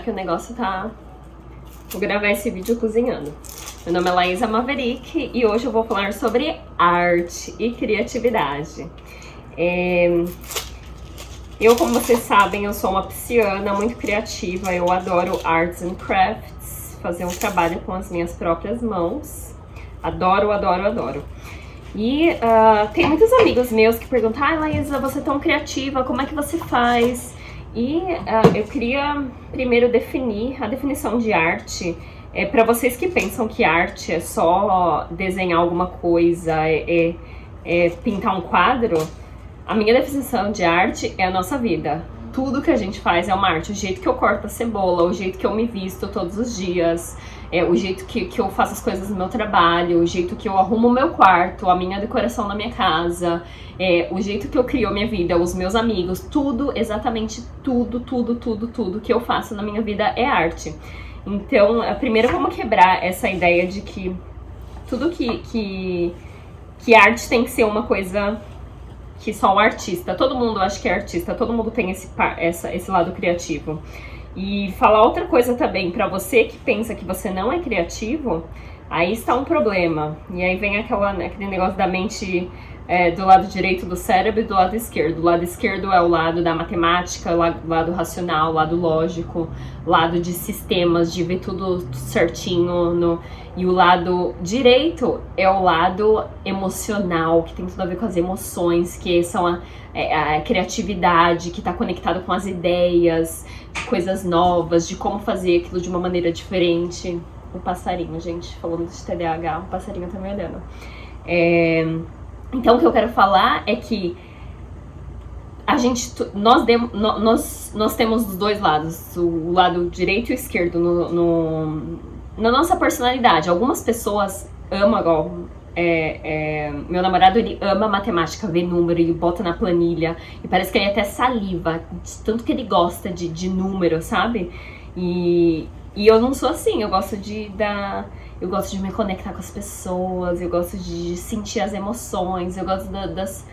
que o negócio tá. Vou gravar esse vídeo cozinhando. Meu nome é Laísa Maverick e hoje eu vou falar sobre arte e criatividade. É... Eu, como vocês sabem, eu sou uma pisciana muito criativa, eu adoro arts and crafts, fazer um trabalho com as minhas próprias mãos. Adoro, adoro, adoro. E uh, tem muitos amigos meus que perguntam, ah, Laísa, você é tão criativa, como é que você faz? E uh, eu queria primeiro definir a definição de arte. É, para vocês que pensam que arte é só desenhar alguma coisa, é, é, é pintar um quadro, a minha definição de arte é a nossa vida. Tudo que a gente faz é uma arte. O jeito que eu corto a cebola, o jeito que eu me visto todos os dias, é, o jeito que, que eu faço as coisas no meu trabalho, o jeito que eu arrumo o meu quarto, a minha decoração na minha casa, é, o jeito que eu crio a minha vida, os meus amigos, tudo, exatamente tudo, tudo, tudo, tudo que eu faço na minha vida é arte. Então, primeiro vamos quebrar essa ideia de que tudo que, que, que arte tem que ser uma coisa que só o artista. Todo mundo acha que é artista, todo mundo tem esse, essa, esse lado criativo. E falar outra coisa também, para você que pensa que você não é criativo, aí está um problema. E aí vem aquela, né, aquele negócio da mente é, do lado direito do cérebro e do lado esquerdo. O lado esquerdo é o lado da matemática, o lado, racional, o lado lógico, lado de sistemas, de ver tudo certinho. No, e o lado direito é o lado emocional, que tem tudo a ver com as emoções, que são a, é, a criatividade, que está conectado com as ideias coisas novas, de como fazer aquilo de uma maneira diferente. O passarinho, gente, falando de TDAH, o passarinho tá me olhando. É... Então, o que eu quero falar é que a gente, nós, nós, nós temos os dois lados, o lado direito e o esquerdo no, no na nossa personalidade. Algumas pessoas amam, igual é, é, meu namorado ele ama matemática, vê número e bota na planilha e parece que ele até saliva, tanto que ele gosta de, de número, sabe? E, e eu não sou assim, eu gosto de dar. Eu gosto de me conectar com as pessoas, eu gosto de sentir as emoções, eu gosto da, das,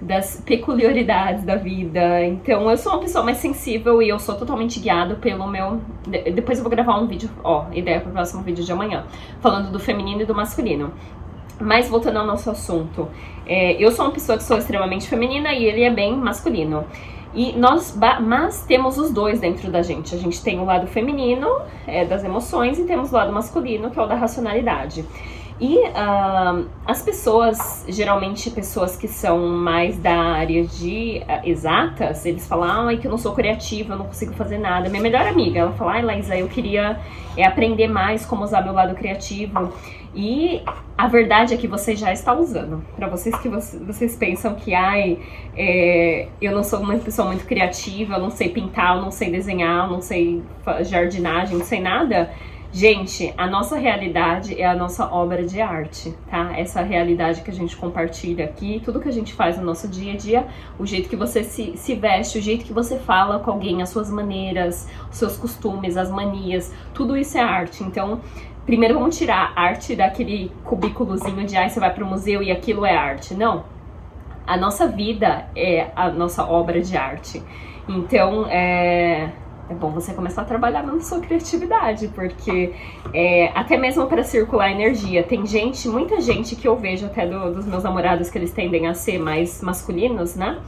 das peculiaridades da vida. Então eu sou uma pessoa mais sensível e eu sou totalmente guiado pelo meu. Depois eu vou gravar um vídeo, ó, ideia para o próximo vídeo de amanhã, falando do feminino e do masculino. Mas voltando ao nosso assunto, é, eu sou uma pessoa que sou extremamente feminina e ele é bem masculino. E nós, mas temos os dois dentro da gente. A gente tem o lado feminino é, das emoções e temos o lado masculino, que é o da racionalidade. E uh, as pessoas, geralmente pessoas que são mais da área de uh, exatas, eles falam, ai, que eu não sou criativa, eu não consigo fazer nada. Minha melhor amiga, ela fala, ai, Laísa, eu queria é, aprender mais como usar meu lado criativo. E a verdade é que você já está usando. Para vocês que vocês, vocês pensam que, ai, é, eu não sou uma pessoa muito criativa, eu não sei pintar, eu não sei desenhar, eu não sei jardinagem, não sei nada Gente, a nossa realidade é a nossa obra de arte, tá? Essa realidade que a gente compartilha aqui, tudo que a gente faz no nosso dia a dia, o jeito que você se, se veste, o jeito que você fala com alguém, as suas maneiras, os seus costumes, as manias, tudo isso é arte. Então, primeiro vamos tirar a arte daquele cubículozinho de ai, você vai pro museu e aquilo é arte. Não. A nossa vida é a nossa obra de arte. Então, é é bom você começar a trabalhar na sua criatividade, porque é, até mesmo para circular energia, tem gente, muita gente que eu vejo até do, dos meus namorados que eles tendem a ser mais masculinos, né?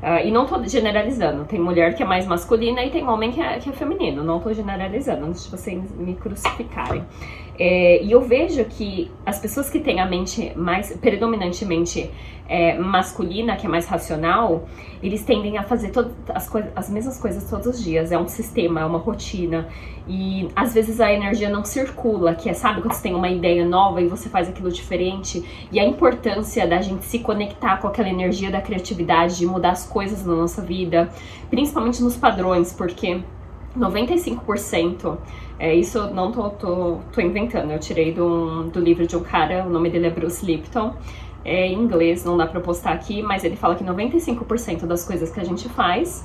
Uh, e não tô generalizando, tem mulher que é mais masculina e tem homem que é, que é feminino, não tô generalizando, antes de vocês me crucificarem. É, e eu vejo que as pessoas que têm a mente mais predominantemente é, masculina, que é mais racional, eles tendem a fazer todas as, as mesmas coisas todos os dias. É um sistema, é uma rotina. E às vezes a energia não circula, que é, sabe, quando você tem uma ideia nova e você faz aquilo diferente. E a importância da gente se conectar com aquela energia da criatividade, de mudar as coisas na nossa vida, principalmente nos padrões, porque 95%, é, isso não tô, tô, tô inventando, eu tirei do, do livro de um cara, o nome dele é Bruce Lipton, é em inglês, não dá pra postar aqui, mas ele fala que 95% das coisas que a gente faz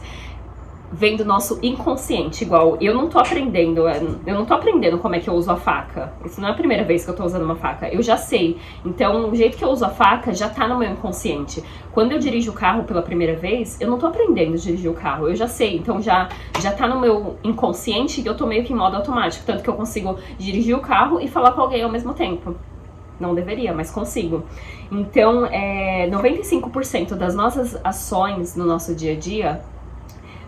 vem do nosso inconsciente, igual eu não tô aprendendo, eu não tô aprendendo como é que eu uso a faca. Isso não é a primeira vez que eu tô usando uma faca, eu já sei. Então, o jeito que eu uso a faca já tá no meu inconsciente. Quando eu dirijo o carro pela primeira vez, eu não tô aprendendo a dirigir o carro, eu já sei. Então já já tá no meu inconsciente e eu tô meio que em modo automático, tanto que eu consigo dirigir o carro e falar com alguém ao mesmo tempo. Não deveria, mas consigo. Então, é, 95% das nossas ações no nosso dia a dia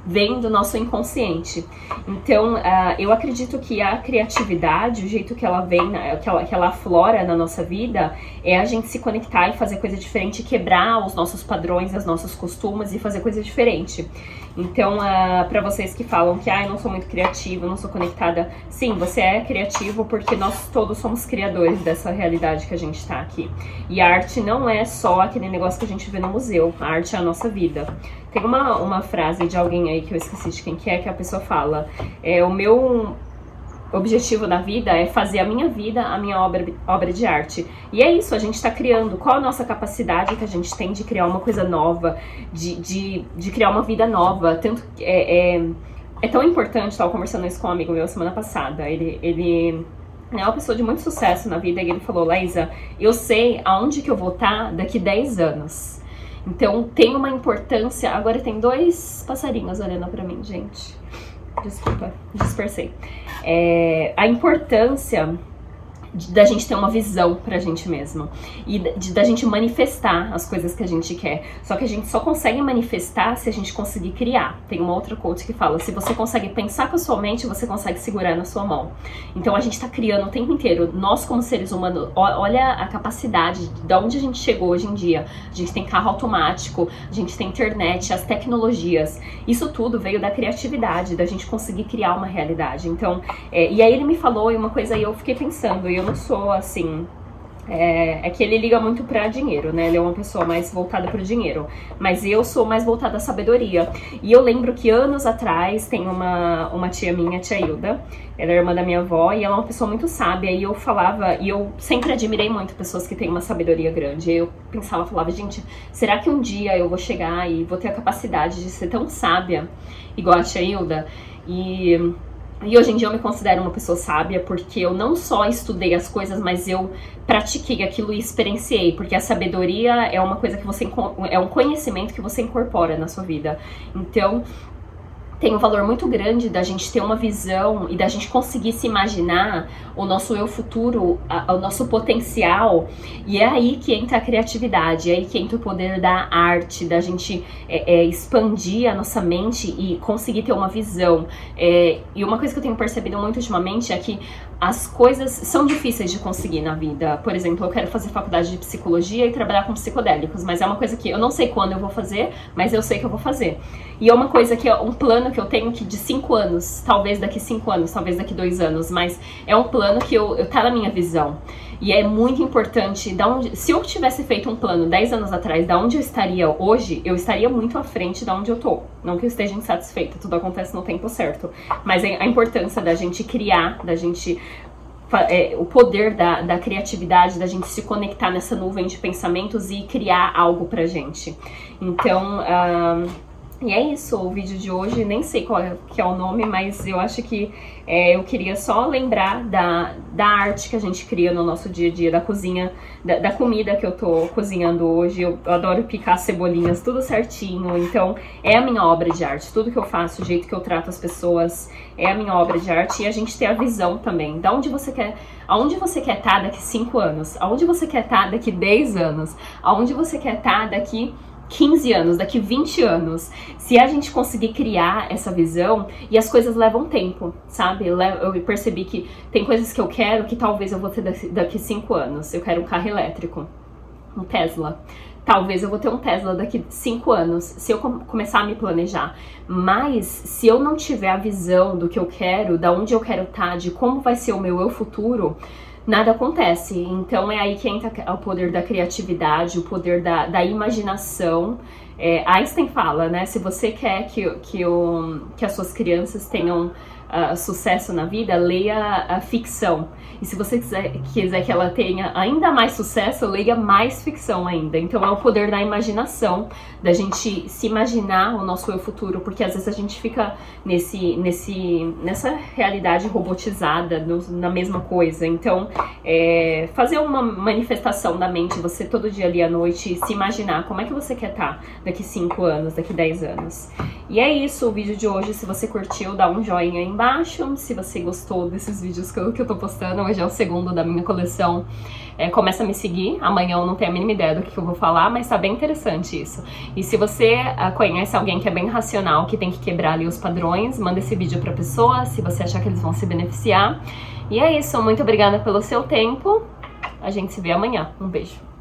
vem do nosso inconsciente. Então, uh, eu acredito que a criatividade, o jeito que ela vem, que ela, que ela aflora na nossa vida, é a gente se conectar e fazer coisa diferente, quebrar os nossos padrões, os nossos costumes e fazer coisa diferente. Então, uh, para vocês que falam que ah, eu não sou muito criativa, não sou conectada, sim, você é criativo porque nós todos somos criadores dessa realidade que a gente está aqui. E a arte não é só aquele negócio que a gente vê no museu, a arte é a nossa vida. Tem uma, uma frase de alguém aí que eu esqueci de quem que é, que a pessoa fala: é, o meu objetivo da vida é fazer a minha vida a minha obra, obra de arte. E é isso, a gente está criando. Qual a nossa capacidade que a gente tem de criar uma coisa nova, de, de, de criar uma vida nova? Tanto é, é, é tão importante, estava conversando isso com um amigo meu semana passada. Ele. ele é uma pessoa de muito sucesso na vida e ele falou, Laísa, eu sei aonde que eu vou estar tá daqui 10 anos. Então tem uma importância. Agora tem dois passarinhos olhando para mim, gente. Desculpa, dispersei. É, a importância de, da gente ter uma visão pra gente mesmo e de, da gente manifestar as coisas que a gente quer. Só que a gente só consegue manifestar se a gente conseguir criar. Tem uma outra coach que fala: se você consegue pensar com a sua mente, você consegue segurar na sua mão. Então a gente tá criando o tempo inteiro. Nós, como seres humanos, olha a capacidade de onde a gente chegou hoje em dia. A gente tem carro automático, a gente tem internet, as tecnologias. Isso tudo veio da criatividade, da gente conseguir criar uma realidade. Então, é, e aí ele me falou e uma coisa aí eu fiquei pensando, e eu não sou assim. É, é, que ele liga muito para dinheiro, né? Ele é uma pessoa mais voltada para o dinheiro. Mas eu sou mais voltada à sabedoria. E eu lembro que anos atrás tem uma, uma tia minha, tia Hilda, ela é irmã da minha avó, e ela é uma pessoa muito sábia. E eu falava, e eu sempre admirei muito pessoas que têm uma sabedoria grande. Eu pensava, falava, gente, será que um dia eu vou chegar e vou ter a capacidade de ser tão sábia igual a tia Hilda? E e hoje em dia eu me considero uma pessoa sábia porque eu não só estudei as coisas, mas eu pratiquei aquilo e experienciei, porque a sabedoria é uma coisa que você é um conhecimento que você incorpora na sua vida. Então, tem um valor muito grande da gente ter uma visão e da gente conseguir se imaginar o nosso eu futuro, a, o nosso potencial. E é aí que entra a criatividade, é aí que entra o poder da arte, da gente é, é, expandir a nossa mente e conseguir ter uma visão. É, e uma coisa que eu tenho percebido muito ultimamente é que as coisas são difíceis de conseguir na vida. Por exemplo, eu quero fazer faculdade de psicologia e trabalhar com psicodélicos, mas é uma coisa que eu não sei quando eu vou fazer, mas eu sei que eu vou fazer. E é uma coisa que é um plano que eu tenho que de cinco anos, talvez daqui cinco anos, talvez daqui dois anos, mas é um plano que eu, eu tá na minha visão. E é muito importante, da onde, se eu tivesse feito um plano 10 anos atrás, da onde eu estaria hoje, eu estaria muito à frente da onde eu tô. Não que eu esteja insatisfeita, tudo acontece no tempo certo. Mas é a importância da gente criar, da gente é, o poder da, da criatividade, da gente se conectar nessa nuvem de pensamentos e criar algo pra gente. Então, uh, e é isso, o vídeo de hoje, nem sei qual é, que é o nome, mas eu acho que é, eu queria só lembrar da, da arte que a gente cria no nosso dia a dia, da cozinha, da, da comida que eu tô cozinhando hoje. Eu, eu, adoro picar cebolinhas, tudo certinho. Então, é a minha obra de arte. Tudo que eu faço, o jeito que eu trato as pessoas, é a minha obra de arte. E a gente tem a visão também. Da onde você quer. Aonde você quer estar tá daqui 5 anos? Aonde você quer estar tá daqui 10 anos? Aonde você quer estar tá daqui 15 anos, daqui 20 anos, se a gente conseguir criar essa visão, e as coisas levam tempo, sabe? Eu percebi que tem coisas que eu quero que talvez eu vou ter daqui 5 anos. Eu quero um carro elétrico, um Tesla. Talvez eu vou ter um Tesla daqui 5 anos, se eu começar a me planejar. Mas se eu não tiver a visão do que eu quero, da onde eu quero estar, tá, de como vai ser o meu eu futuro, nada acontece. Então é aí que entra o poder da criatividade, o poder da, da imaginação. É, Einstein fala, né? Se você quer que, que, o, que as suas crianças tenham uh, sucesso na vida, leia a ficção. E se você quiser, quiser que ela tenha ainda mais sucesso, leia mais ficção ainda. Então é o poder da imaginação, da gente se imaginar o nosso eu futuro, porque às vezes a gente fica nesse, nesse, nessa realidade robotizada, no, na mesma coisa. Então, é, fazer uma manifestação da mente, você todo dia ali à noite, se imaginar como é que você quer estar daqui 5 anos, daqui 10 anos. E é isso o vídeo de hoje. Se você curtiu, dá um joinha aí embaixo. Se você gostou desses vídeos que eu, que eu tô postando, hoje é o segundo da minha coleção. É, começa a me seguir. Amanhã eu não tenho a mínima ideia do que eu vou falar, mas tá bem interessante isso. E se você uh, conhece alguém que é bem racional, que tem que quebrar ali os padrões, manda esse vídeo pra pessoa, se você achar que eles vão se beneficiar. E é isso. Muito obrigada pelo seu tempo. A gente se vê amanhã. Um beijo.